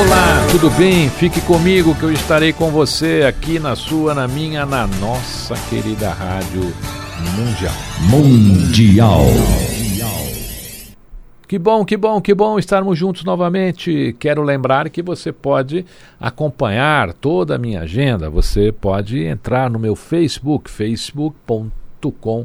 Olá, tudo bem? Fique comigo que eu estarei com você aqui na sua, na minha, na nossa querida Rádio Mundial. Mundial. Que bom, que bom, que bom estarmos juntos novamente. Quero lembrar que você pode acompanhar toda a minha agenda. Você pode entrar no meu Facebook, facebook.com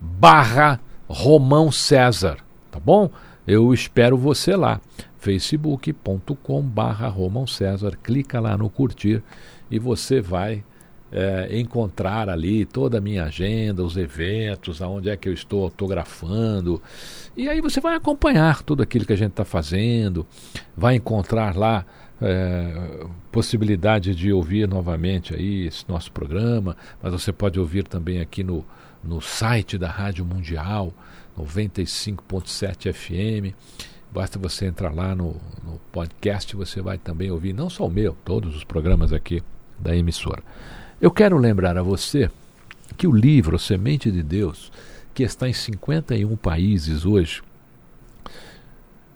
barra Romão César, tá bom? Eu espero você lá, facebook.com barra Romão César. Clica lá no curtir e você vai é, encontrar ali toda a minha agenda, os eventos, aonde é que eu estou autografando. E aí você vai acompanhar tudo aquilo que a gente está fazendo, vai encontrar lá é, possibilidade de ouvir novamente aí esse nosso programa, mas você pode ouvir também aqui no, no site da Rádio Mundial, 95.7 FM. Basta você entrar lá no, no podcast, você vai também ouvir não só o meu, todos os programas aqui da emissora. Eu quero lembrar a você que o livro Semente de Deus, que está em 51 países hoje,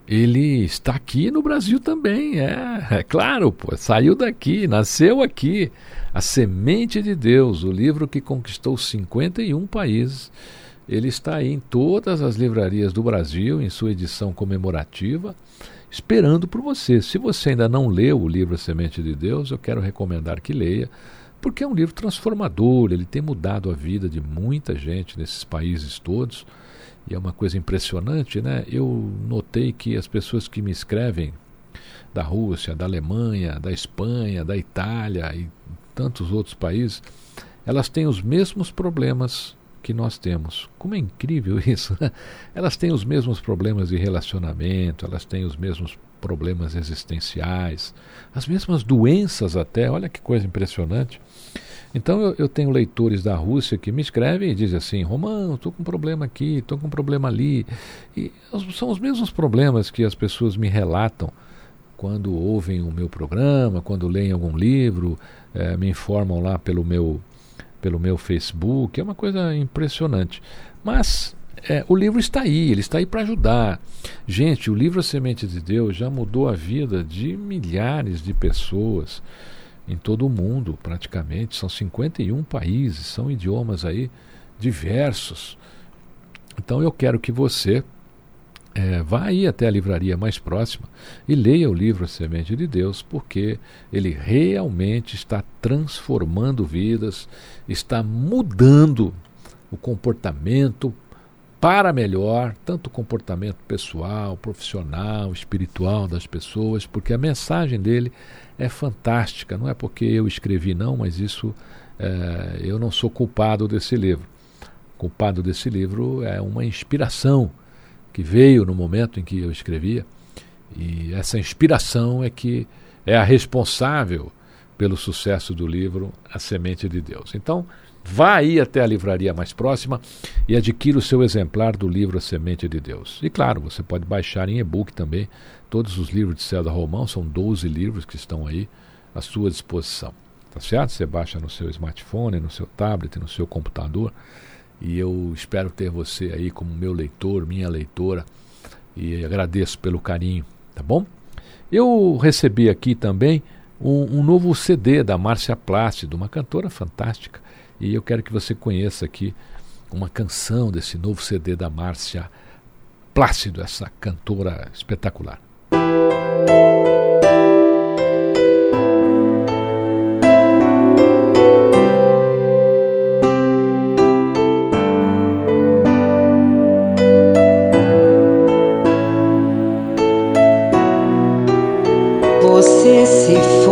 ele está aqui no Brasil também, é, é claro, pô, saiu daqui, nasceu aqui. A Semente de Deus, o livro que conquistou 51 países, ele está aí em todas as livrarias do Brasil, em sua edição comemorativa, esperando por você. Se você ainda não leu o livro Semente de Deus, eu quero recomendar que leia porque é um livro transformador, ele tem mudado a vida de muita gente nesses países todos. E é uma coisa impressionante, né? Eu notei que as pessoas que me escrevem da Rússia, da Alemanha, da Espanha, da Itália e tantos outros países, elas têm os mesmos problemas que nós temos. Como é incrível isso! Elas têm os mesmos problemas de relacionamento, elas têm os mesmos problemas existenciais, as mesmas doenças até. Olha que coisa impressionante. Então eu, eu, tenho leitores da Rússia que me escrevem e dizem assim, Romano, estou com um problema aqui, estou com um problema ali. E são os mesmos problemas que as pessoas me relatam quando ouvem o meu programa, quando leem algum livro, eh, me informam lá pelo meu, pelo meu Facebook. É uma coisa impressionante. Mas é, o livro está aí, ele está aí para ajudar. Gente, o livro A Semente de Deus já mudou a vida de milhares de pessoas em todo o mundo, praticamente. São 51 países, são idiomas aí diversos. Então eu quero que você é, vá aí até a livraria mais próxima e leia o livro A Semente de Deus, porque ele realmente está transformando vidas, está mudando o comportamento para melhor, tanto o comportamento pessoal, profissional, espiritual das pessoas, porque a mensagem dele é fantástica. Não é porque eu escrevi, não, mas isso é, eu não sou culpado desse livro. culpado desse livro é uma inspiração que veio no momento em que eu escrevia, e essa inspiração é que é a responsável pelo sucesso do livro A Semente de Deus. Então, Vá aí até a livraria mais próxima e adquira o seu exemplar do livro A Semente de Deus. E claro, você pode baixar em e-book também todos os livros de César Romão, são 12 livros que estão aí à sua disposição. Tá certo? Você baixa no seu smartphone, no seu tablet, no seu computador. E eu espero ter você aí como meu leitor, minha leitora. E agradeço pelo carinho, tá bom? Eu recebi aqui também um, um novo CD da Márcia Plácido, uma cantora fantástica. E eu quero que você conheça aqui uma canção desse novo CD da Márcia Plácido, essa cantora espetacular. se.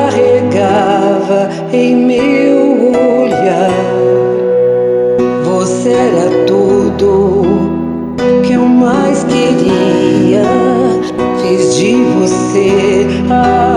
carregava em meu olhar. Você era tudo que eu mais queria. Fiz de você a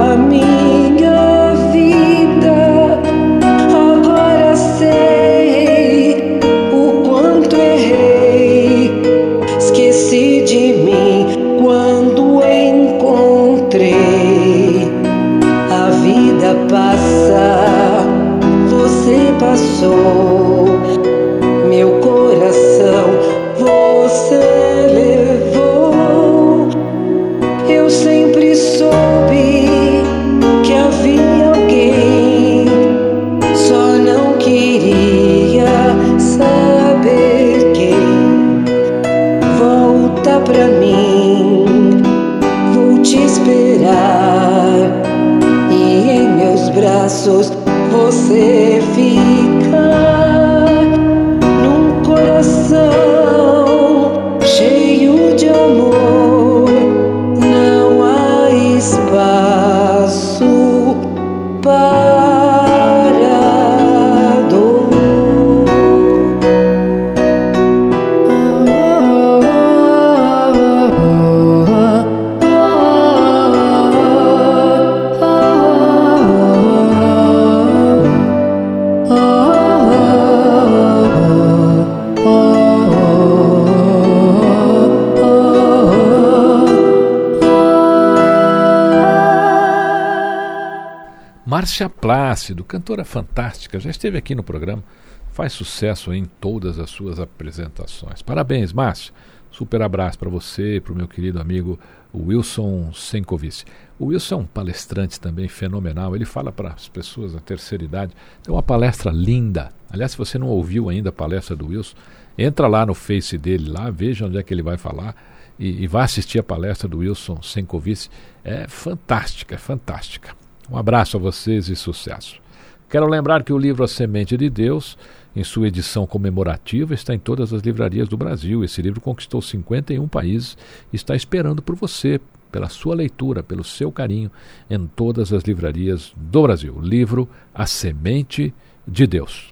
Márcia Plácido, cantora fantástica, já esteve aqui no programa, faz sucesso em todas as suas apresentações. Parabéns, Márcia. Super abraço para você e para o meu querido amigo Wilson Senkovic. O Wilson é um palestrante também fenomenal. Ele fala para as pessoas da terceira idade. Tem uma palestra linda. Aliás, se você não ouviu ainda a palestra do Wilson, entra lá no Face dele, lá, veja onde é que ele vai falar e, e vá assistir a palestra do Wilson Senkovic. É fantástica, é fantástica. Um abraço a vocês e sucesso. Quero lembrar que o livro A Semente de Deus, em sua edição comemorativa, está em todas as livrarias do Brasil. Esse livro conquistou 51 países e está esperando por você, pela sua leitura, pelo seu carinho, em todas as livrarias do Brasil. O livro A Semente de Deus.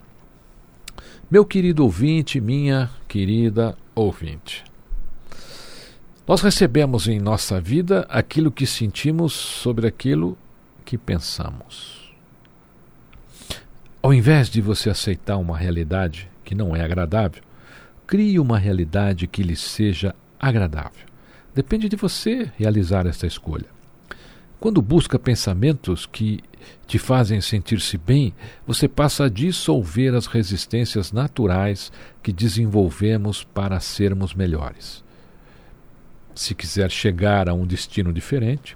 Meu querido ouvinte, minha querida ouvinte. Nós recebemos em nossa vida aquilo que sentimos sobre aquilo que pensamos. Ao invés de você aceitar uma realidade que não é agradável, crie uma realidade que lhe seja agradável. Depende de você realizar esta escolha. Quando busca pensamentos que te fazem sentir-se bem, você passa a dissolver as resistências naturais que desenvolvemos para sermos melhores. Se quiser chegar a um destino diferente,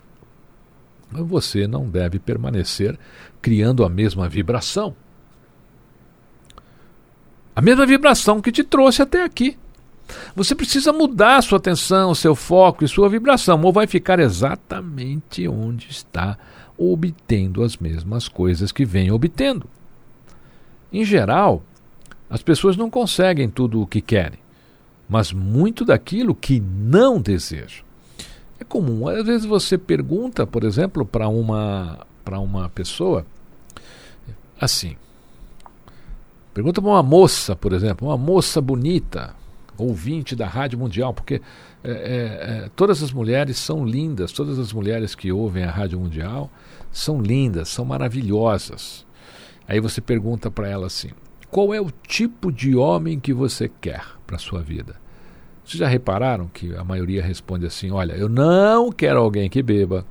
você não deve permanecer criando a mesma vibração. A mesma vibração que te trouxe até aqui. Você precisa mudar sua atenção, seu foco e sua vibração, ou vai ficar exatamente onde está, obtendo as mesmas coisas que vem obtendo. Em geral, as pessoas não conseguem tudo o que querem, mas muito daquilo que não desejam. É comum. Às vezes você pergunta, por exemplo, para uma, para uma pessoa assim: Pergunta para uma moça, por exemplo, uma moça bonita, ouvinte da Rádio Mundial, porque é, é, é, todas as mulheres são lindas, todas as mulheres que ouvem a Rádio Mundial são lindas, são maravilhosas. Aí você pergunta para ela assim: qual é o tipo de homem que você quer para sua vida? Vocês já repararam que a maioria responde assim: olha, eu não quero alguém que beba,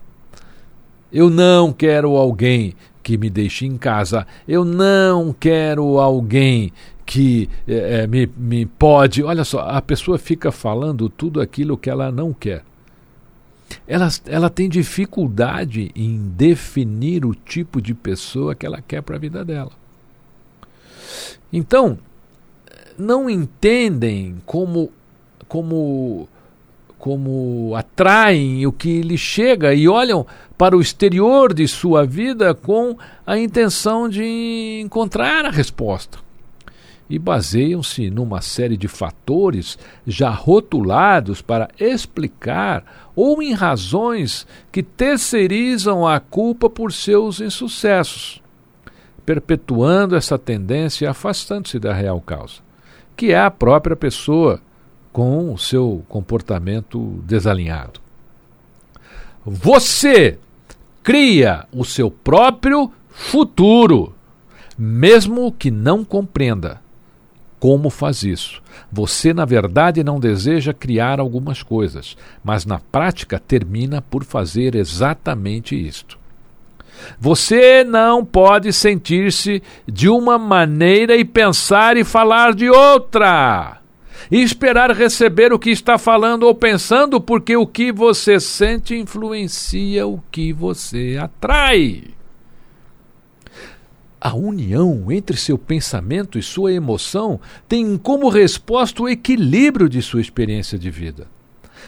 eu não quero alguém que me deixe em casa, eu não quero alguém que é, me, me pode. Olha só, a pessoa fica falando tudo aquilo que ela não quer. Ela, ela tem dificuldade em definir o tipo de pessoa que ela quer para a vida dela. Então, não entendem como, como, como atraem o que lhe chega e olham para o exterior de sua vida com a intenção de encontrar a resposta. E baseiam-se numa série de fatores já rotulados para explicar ou em razões que terceirizam a culpa por seus insucessos, perpetuando essa tendência e afastando-se da real causa, que é a própria pessoa com o seu comportamento desalinhado. Você cria o seu próprio futuro, mesmo que não compreenda como faz isso. Você, na verdade, não deseja criar algumas coisas, mas na prática termina por fazer exatamente isto. Você não pode sentir-se de uma maneira e pensar e falar de outra. E esperar receber o que está falando ou pensando, porque o que você sente influencia o que você atrai a união entre seu pensamento e sua emoção tem como resposta o equilíbrio de sua experiência de vida.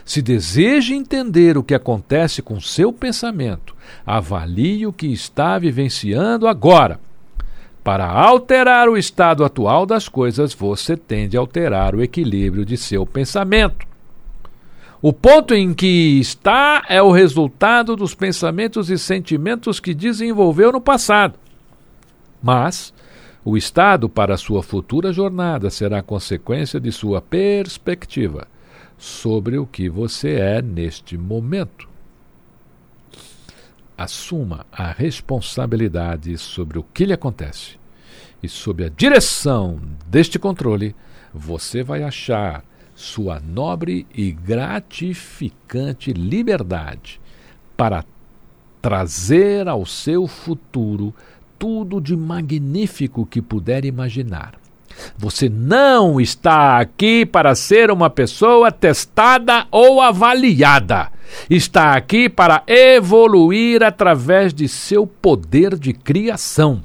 Se deseja entender o que acontece com seu pensamento, avalie o que está vivenciando agora. Para alterar o estado atual das coisas, você tende a alterar o equilíbrio de seu pensamento. O ponto em que está é o resultado dos pensamentos e sentimentos que desenvolveu no passado. Mas o estado para sua futura jornada será consequência de sua perspectiva sobre o que você é neste momento. Assuma a responsabilidade sobre o que lhe acontece e sob a direção deste controle, você vai achar sua nobre e gratificante liberdade para trazer ao seu futuro tudo de magnífico que puder imaginar. Você não está aqui para ser uma pessoa testada ou avaliada. Está aqui para evoluir através de seu poder de criação.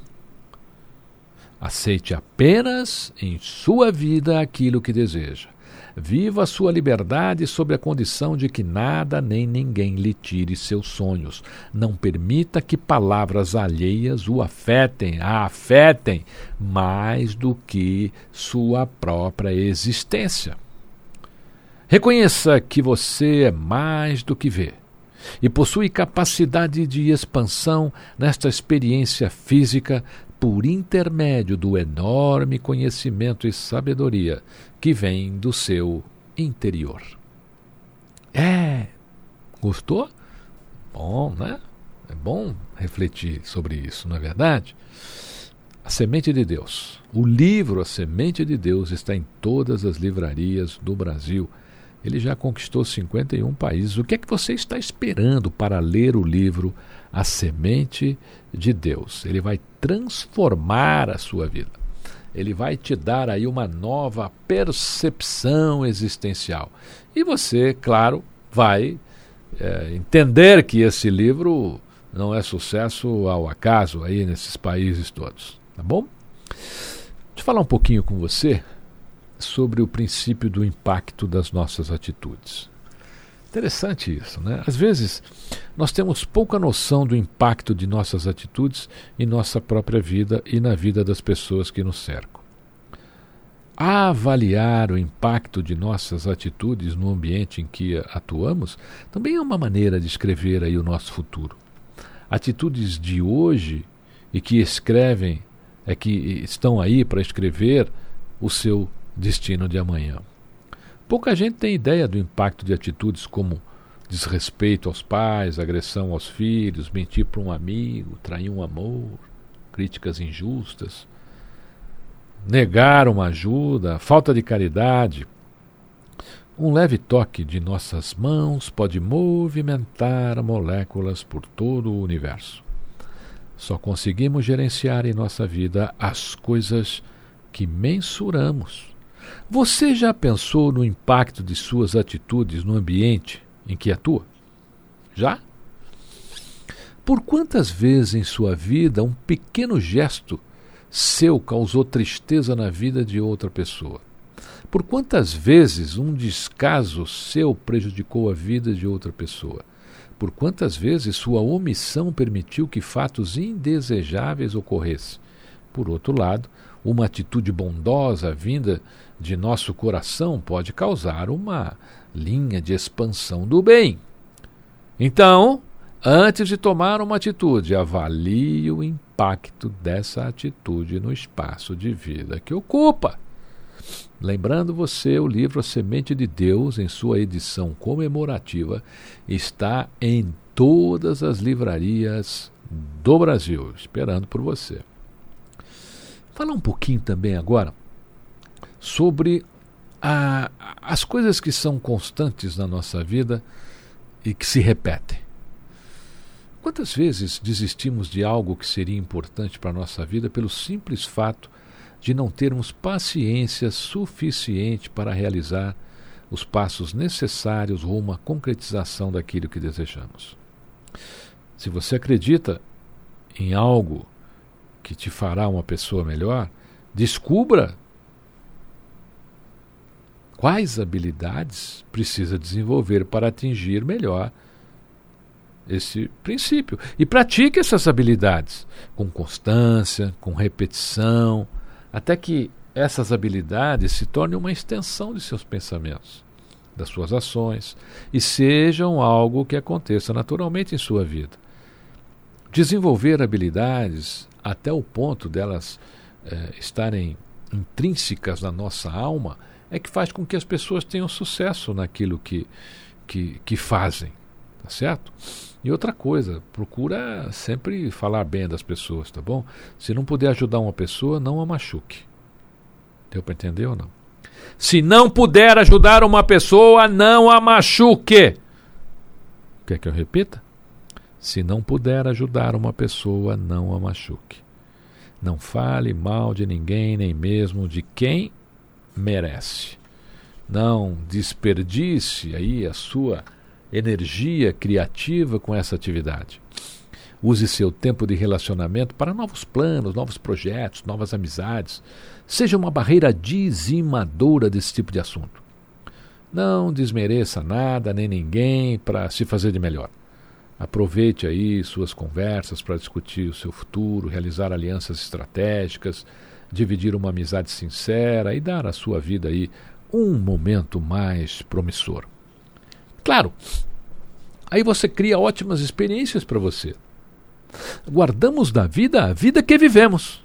Aceite apenas em sua vida aquilo que deseja. Viva sua liberdade sob a condição de que nada nem ninguém lhe tire seus sonhos. Não permita que palavras alheias o afetem, a afetem mais do que sua própria existência. Reconheça que você é mais do que vê e possui capacidade de expansão nesta experiência física por intermédio do enorme conhecimento e sabedoria que vem do seu interior. É. Gostou? Bom, né? É bom refletir sobre isso, não é verdade? A Semente de Deus. O livro A Semente de Deus está em todas as livrarias do Brasil. Ele já conquistou 51 países. O que é que você está esperando para ler o livro A Semente de Deus? Ele vai transformar a sua vida. Ele vai te dar aí uma nova percepção existencial. E você, claro, vai é, entender que esse livro não é sucesso ao acaso aí nesses países todos. Tá bom? Deixa eu falar um pouquinho com você sobre o princípio do impacto das nossas atitudes. Interessante isso, né? Às vezes nós temos pouca noção do impacto de nossas atitudes em nossa própria vida e na vida das pessoas que nos cercam. Avaliar o impacto de nossas atitudes no ambiente em que atuamos também é uma maneira de escrever aí o nosso futuro. Atitudes de hoje e que escrevem é que estão aí para escrever o seu destino de amanhã. Pouca gente tem ideia do impacto de atitudes como desrespeito aos pais, agressão aos filhos, mentir para um amigo, trair um amor, críticas injustas, negar uma ajuda, falta de caridade. Um leve toque de nossas mãos pode movimentar moléculas por todo o universo. Só conseguimos gerenciar em nossa vida as coisas que mensuramos. Você já pensou no impacto de suas atitudes no ambiente em que atua? Já? Por quantas vezes em sua vida um pequeno gesto seu causou tristeza na vida de outra pessoa? Por quantas vezes um descaso seu prejudicou a vida de outra pessoa? Por quantas vezes sua omissão permitiu que fatos indesejáveis ocorressem? Por outro lado, uma atitude bondosa vinda de nosso coração pode causar uma linha de expansão do bem. Então, antes de tomar uma atitude, avalie o impacto dessa atitude no espaço de vida que ocupa. Lembrando você, o livro A Semente de Deus, em sua edição comemorativa, está em todas as livrarias do Brasil, esperando por você. Falar um pouquinho também agora sobre a, as coisas que são constantes na nossa vida e que se repetem. Quantas vezes desistimos de algo que seria importante para a nossa vida pelo simples fato de não termos paciência suficiente para realizar os passos necessários rumo à concretização daquilo que desejamos? Se você acredita em algo que te fará uma pessoa melhor, descubra quais habilidades precisa desenvolver para atingir melhor esse princípio. E pratique essas habilidades com constância, com repetição, até que essas habilidades se tornem uma extensão de seus pensamentos, das suas ações e sejam algo que aconteça naturalmente em sua vida. Desenvolver habilidades até o ponto delas eh, estarem intrínsecas na nossa alma é que faz com que as pessoas tenham sucesso naquilo que, que, que fazem. Tá certo? E outra coisa, procura sempre falar bem das pessoas, tá bom? Se não puder ajudar uma pessoa, não a machuque. Deu para entender ou não? Se não puder ajudar uma pessoa, não a machuque. Quer que eu repita? Se não puder ajudar uma pessoa, não a machuque. Não fale mal de ninguém, nem mesmo de quem merece. Não desperdice aí a sua energia criativa com essa atividade. Use seu tempo de relacionamento para novos planos, novos projetos, novas amizades. Seja uma barreira dizimadora desse tipo de assunto. Não desmereça nada nem ninguém para se fazer de melhor. Aproveite aí suas conversas para discutir o seu futuro, realizar alianças estratégicas, dividir uma amizade sincera e dar à sua vida aí um momento mais promissor. Claro, aí você cria ótimas experiências para você. Guardamos da vida a vida que vivemos.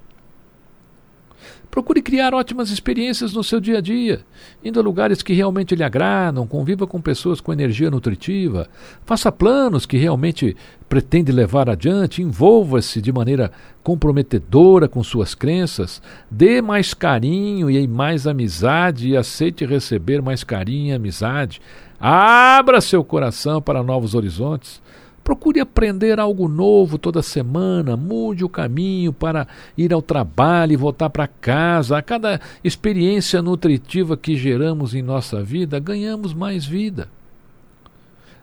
Procure criar ótimas experiências no seu dia a dia, indo a lugares que realmente lhe agradam, conviva com pessoas com energia nutritiva, faça planos que realmente pretende levar adiante, envolva-se de maneira comprometedora com suas crenças, dê mais carinho e mais amizade e aceite receber mais carinho e amizade. Abra seu coração para novos horizontes. Procure aprender algo novo toda semana, mude o caminho para ir ao trabalho e voltar para casa. A cada experiência nutritiva que geramos em nossa vida, ganhamos mais vida.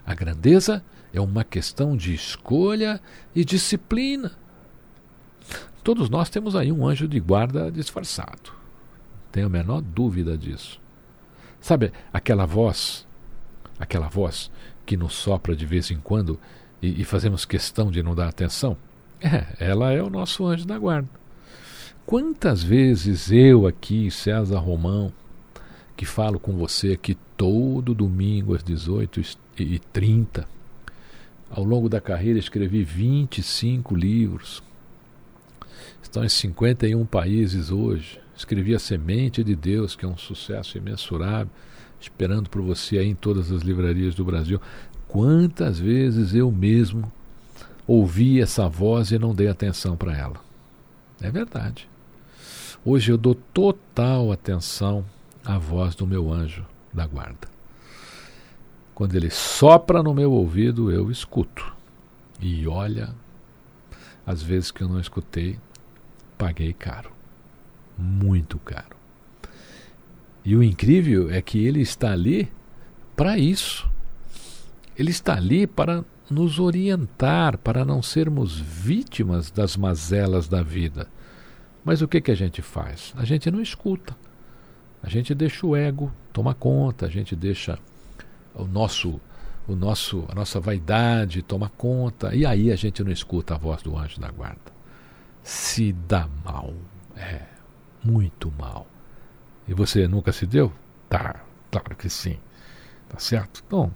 A grandeza é uma questão de escolha e disciplina. Todos nós temos aí um anjo de guarda disfarçado. Tenho a menor dúvida disso. Sabe aquela voz, aquela voz que nos sopra de vez em quando e, e fazemos questão de não dar atenção? É, ela é o nosso anjo da guarda. Quantas vezes eu aqui, César Romão, que falo com você aqui todo domingo às 18h30, ao longo da carreira escrevi 25 livros, estão em 51 países hoje. Escrevi A Semente de Deus, que é um sucesso imensurável, esperando por você aí em todas as livrarias do Brasil. Quantas vezes eu mesmo ouvi essa voz e não dei atenção para ela? É verdade. Hoje eu dou total atenção à voz do meu anjo da guarda. Quando ele sopra no meu ouvido, eu escuto. E olha, às vezes que eu não escutei, paguei caro. Muito caro. E o incrível é que ele está ali para isso. Ele está ali para nos orientar, para não sermos vítimas das mazelas da vida. Mas o que, que a gente faz? A gente não escuta. A gente deixa o ego tomar conta, a gente deixa o nosso o nosso a nossa vaidade tomar conta e aí a gente não escuta a voz do anjo da guarda. Se dá mal. É, muito mal. E você nunca se deu? Tá, claro que sim. Tá certo? Bom,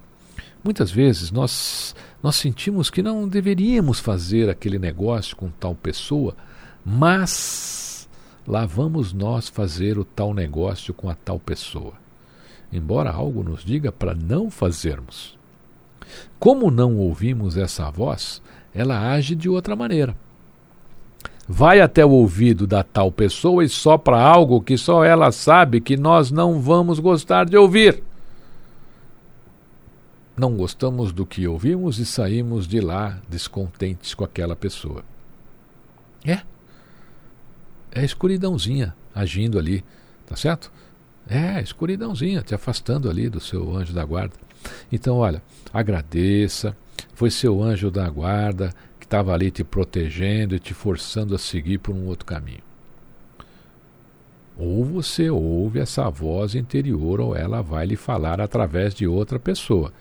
muitas vezes nós nós sentimos que não deveríamos fazer aquele negócio com tal pessoa, mas lá vamos nós fazer o tal negócio com a tal pessoa embora algo nos diga para não fazermos. Como não ouvimos essa voz, ela age de outra maneira. Vai até o ouvido da tal pessoa e sopra algo que só ela sabe que nós não vamos gostar de ouvir. Não gostamos do que ouvimos e saímos de lá descontentes com aquela pessoa. É. É a escuridãozinha agindo ali, tá certo? É, escuridãozinha, te afastando ali do seu anjo da guarda. Então, olha, agradeça. Foi seu anjo da guarda que estava ali te protegendo e te forçando a seguir por um outro caminho. Ou você ouve essa voz interior, ou ela vai lhe falar através de outra pessoa.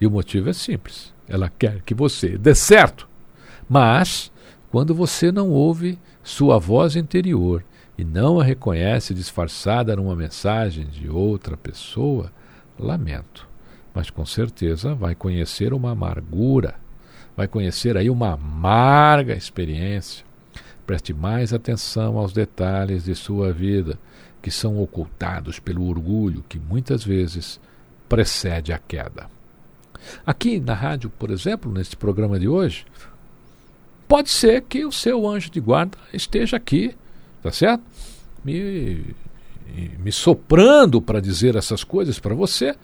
E o motivo é simples: ela quer que você dê certo. Mas, quando você não ouve sua voz interior e não a reconhece disfarçada numa mensagem de outra pessoa, lamento. Mas com certeza vai conhecer uma amargura, vai conhecer aí uma amarga experiência. Preste mais atenção aos detalhes de sua vida, que são ocultados pelo orgulho que muitas vezes precede a queda. Aqui na rádio, por exemplo, neste programa de hoje, pode ser que o seu anjo de guarda esteja aqui tá certo? Me, me soprando para dizer essas coisas para você,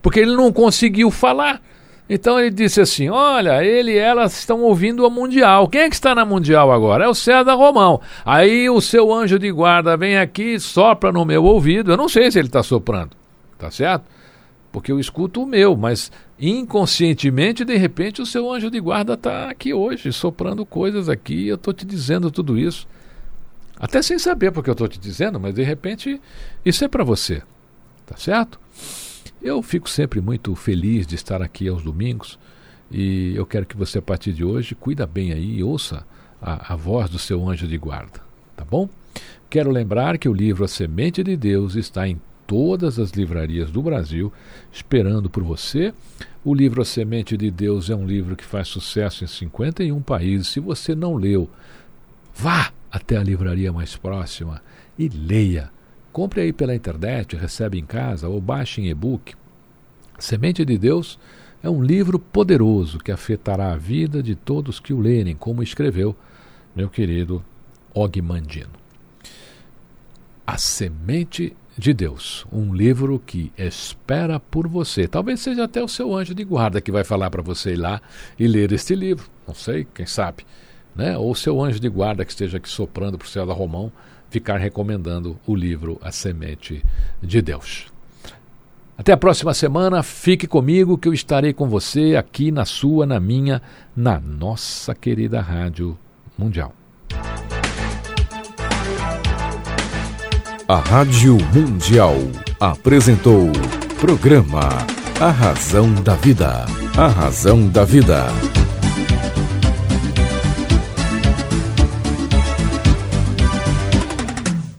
porque ele não conseguiu falar. Então ele disse assim: Olha, ele e ela estão ouvindo a Mundial. Quem é que está na Mundial agora? É o César Romão. Aí o seu anjo de guarda vem aqui, sopra no meu ouvido. Eu não sei se ele está soprando, tá certo? Porque eu escuto o meu, mas inconscientemente, de repente, o seu anjo de guarda está aqui hoje, soprando coisas aqui. Eu estou te dizendo tudo isso. Até sem saber porque eu estou te dizendo, mas de repente isso é para você. Tá certo? Eu fico sempre muito feliz de estar aqui aos domingos e eu quero que você, a partir de hoje, cuida bem aí e ouça a, a voz do seu anjo de guarda. Tá bom? Quero lembrar que o livro A Semente de Deus está em todas as livrarias do Brasil, esperando por você. O livro A Semente de Deus é um livro que faz sucesso em 51 países. Se você não leu, vá! até a livraria mais próxima e leia. Compre aí pela internet, recebe em casa ou baixe em e-book. Semente de Deus é um livro poderoso que afetará a vida de todos que o lerem, como escreveu meu querido Og Mandino. A Semente de Deus, um livro que espera por você. Talvez seja até o seu anjo de guarda que vai falar para você ir lá e ler este livro. Não sei, quem sabe né? ou seu anjo de guarda que esteja aqui soprando para o céu da Romão, ficar recomendando o livro A Semente de Deus. Até a próxima semana, fique comigo que eu estarei com você aqui na sua, na minha, na nossa querida Rádio Mundial. A Rádio Mundial apresentou programa A Razão da Vida. A Razão da Vida.